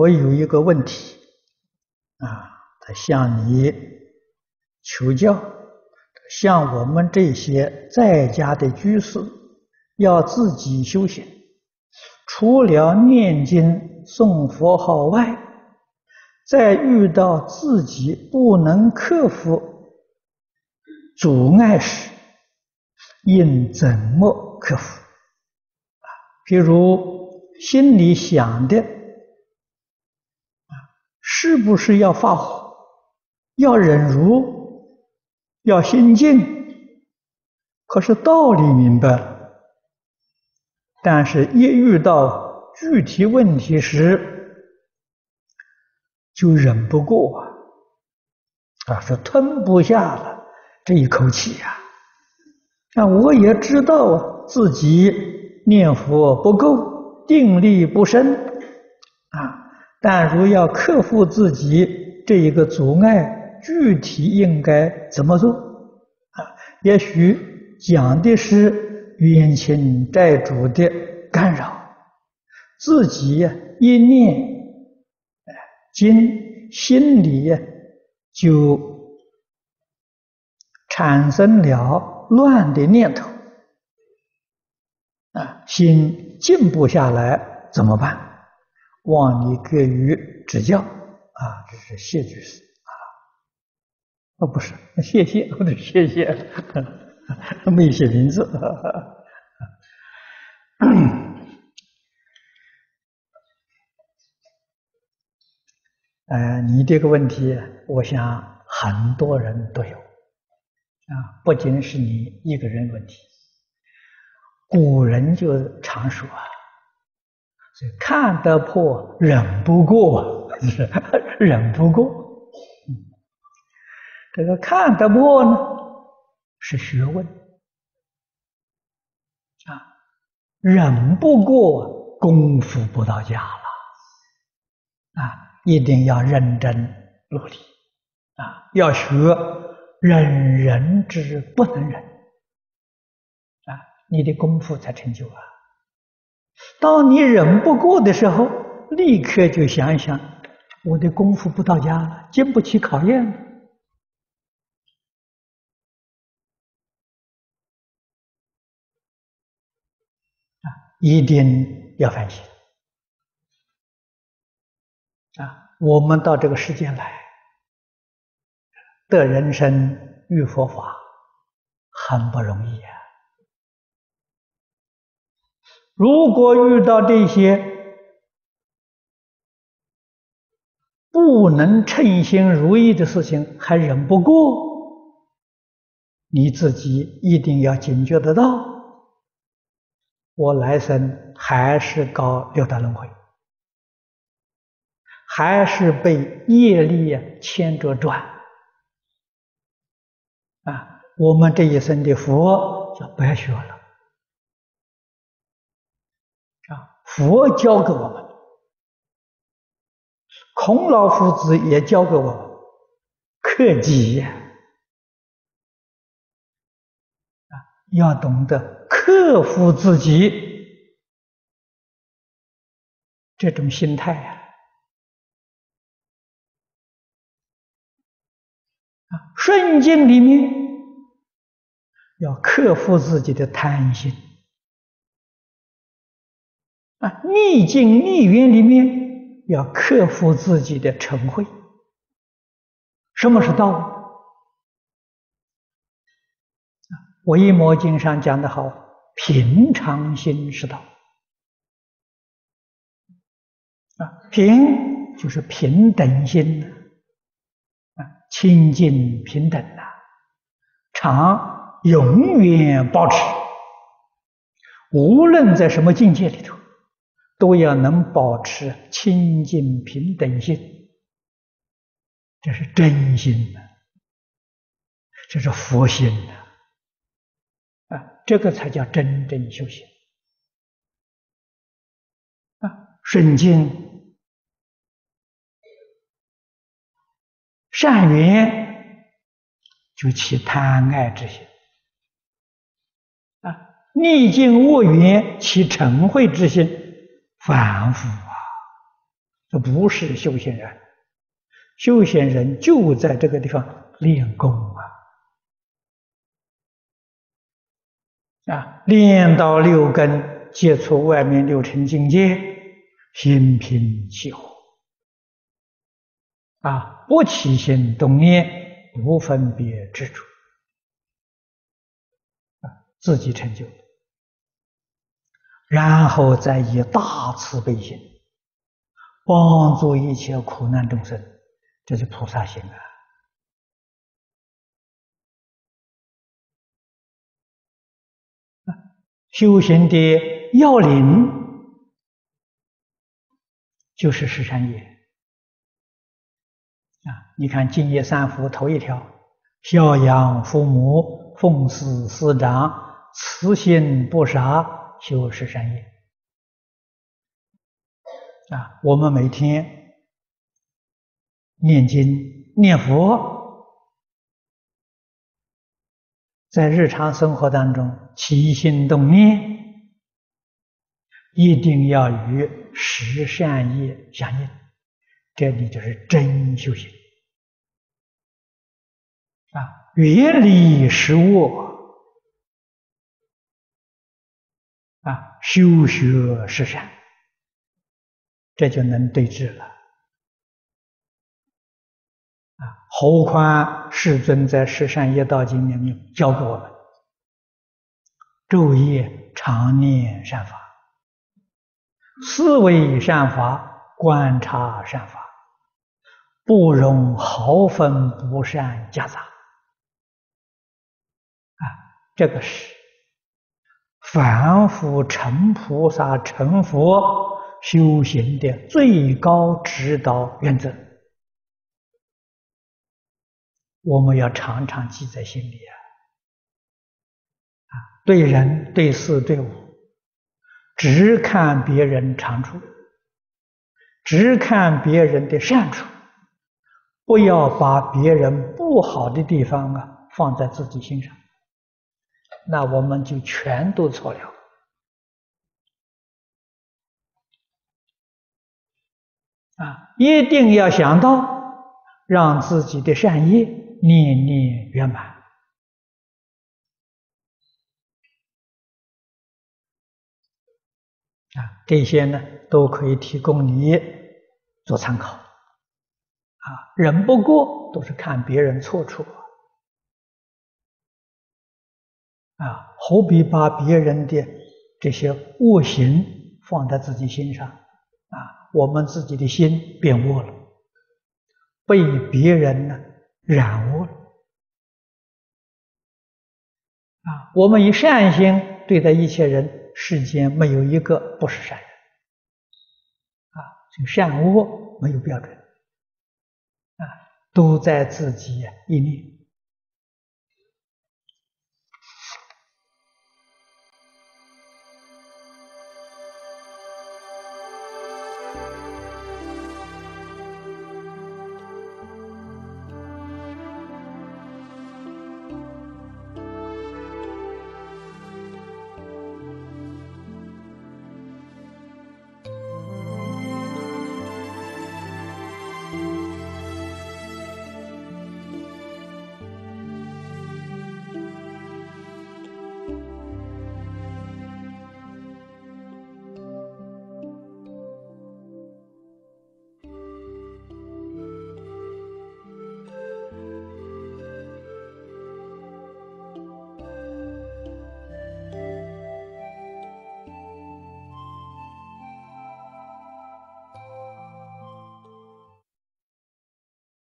我有一个问题啊，他向你求教，像我们这些在家的居士，要自己修行，除了念经、诵佛号外，在遇到自己不能克服阻碍时，应怎么克服？啊，譬如心里想的，是不是要发火，要忍辱，要心静？可是道理明白了，但是一遇到具体问题时，就忍不过啊，啊，是吞不下了这一口气呀。那我也知道啊自己念佛不够，定力不深，啊，但如要克服自己这一个阻碍，具体应该怎么做？啊，也许讲的是冤亲债主的干扰，自己一念，哎，经心里就产生了。乱的念头啊，心静不下来怎么办？望你给予指教啊！这是谢居士啊，哦，不是，谢谢，我得谢谢，没写名字。呃，你这个问题，我想很多人都有。啊，不仅是你一个人问题，古人就常说啊，看得破，忍不过，是 忍不过。这个看得破呢，是学问啊，忍不过，功夫不到家了啊，一定要认真努力啊，要学。忍人之不能忍啊，你的功夫才成就啊。当你忍不过的时候，立刻就想一想，我的功夫不到家了，经不起考验啊，一定要反省啊。我们到这个世界来。得人生遇佛法很不容易啊！如果遇到这些不能称心如意的事情，还忍不过，你自己一定要警觉得到，我来生还是搞六道轮回，还是被业力牵着转。啊，我们这一生的佛就不要学了啊！佛教给我们，孔老夫子也教给我们，克己呀！啊，要懂得克服自己这种心态啊！啊，顺境里面要克服自己的贪心；啊，逆境逆缘里面要克服自己的嗔恚。什么是道？啊，《维摩经》上讲得好：“平常心是道。”啊，平就是平等心。清净平等呐，常永远保持，无论在什么境界里头，都要能保持清净平等心，这是真心呐，这是佛心呐，啊，这个才叫真正修行。啊，顺境。善缘就起贪爱之心。啊，逆境恶缘起嗔恚之心，反复啊，这不是修行人，修行人就在这个地方练功啊，啊，练到六根，接触外面六尘境界，心平气和，啊，不起心动念，不分别执着，啊，自己成就，然后再以大慈悲心。帮助一切苦难众生，这是菩萨心啊！修行的要领就是十善业啊！你看，净业三福头一条：孝养父母，奉事师长，慈心不杀，修十善业。啊，我们每天念经念佛，在日常生活当中起心动念，一定要与十善业相应，这里就是真修行。啊，远离十恶，啊，修学十善。这就能对治了啊！何况世尊在《十善业道经》里面教过我们：昼夜常念善法，思维善法，观察善法，不容毫分不善夹杂。啊，这个是凡夫成菩萨成佛。修行的最高指导原则，我们要常常记在心里啊！啊，对人、对事、对物，只看别人长处，只看别人的善处，不要把别人不好的地方啊放在自己心上，那我们就全都错了。啊，一定要想到让自己的善业念念圆满啊，这些呢都可以提供你做参考啊。人不过都是看别人错处啊，何必把别人的这些恶行放在自己心上啊？我们自己的心变恶了，被别人呢染污了啊！我们以善心对待一切人，世间没有一个不是善人啊！这个善恶没有标准啊，都在自己一念。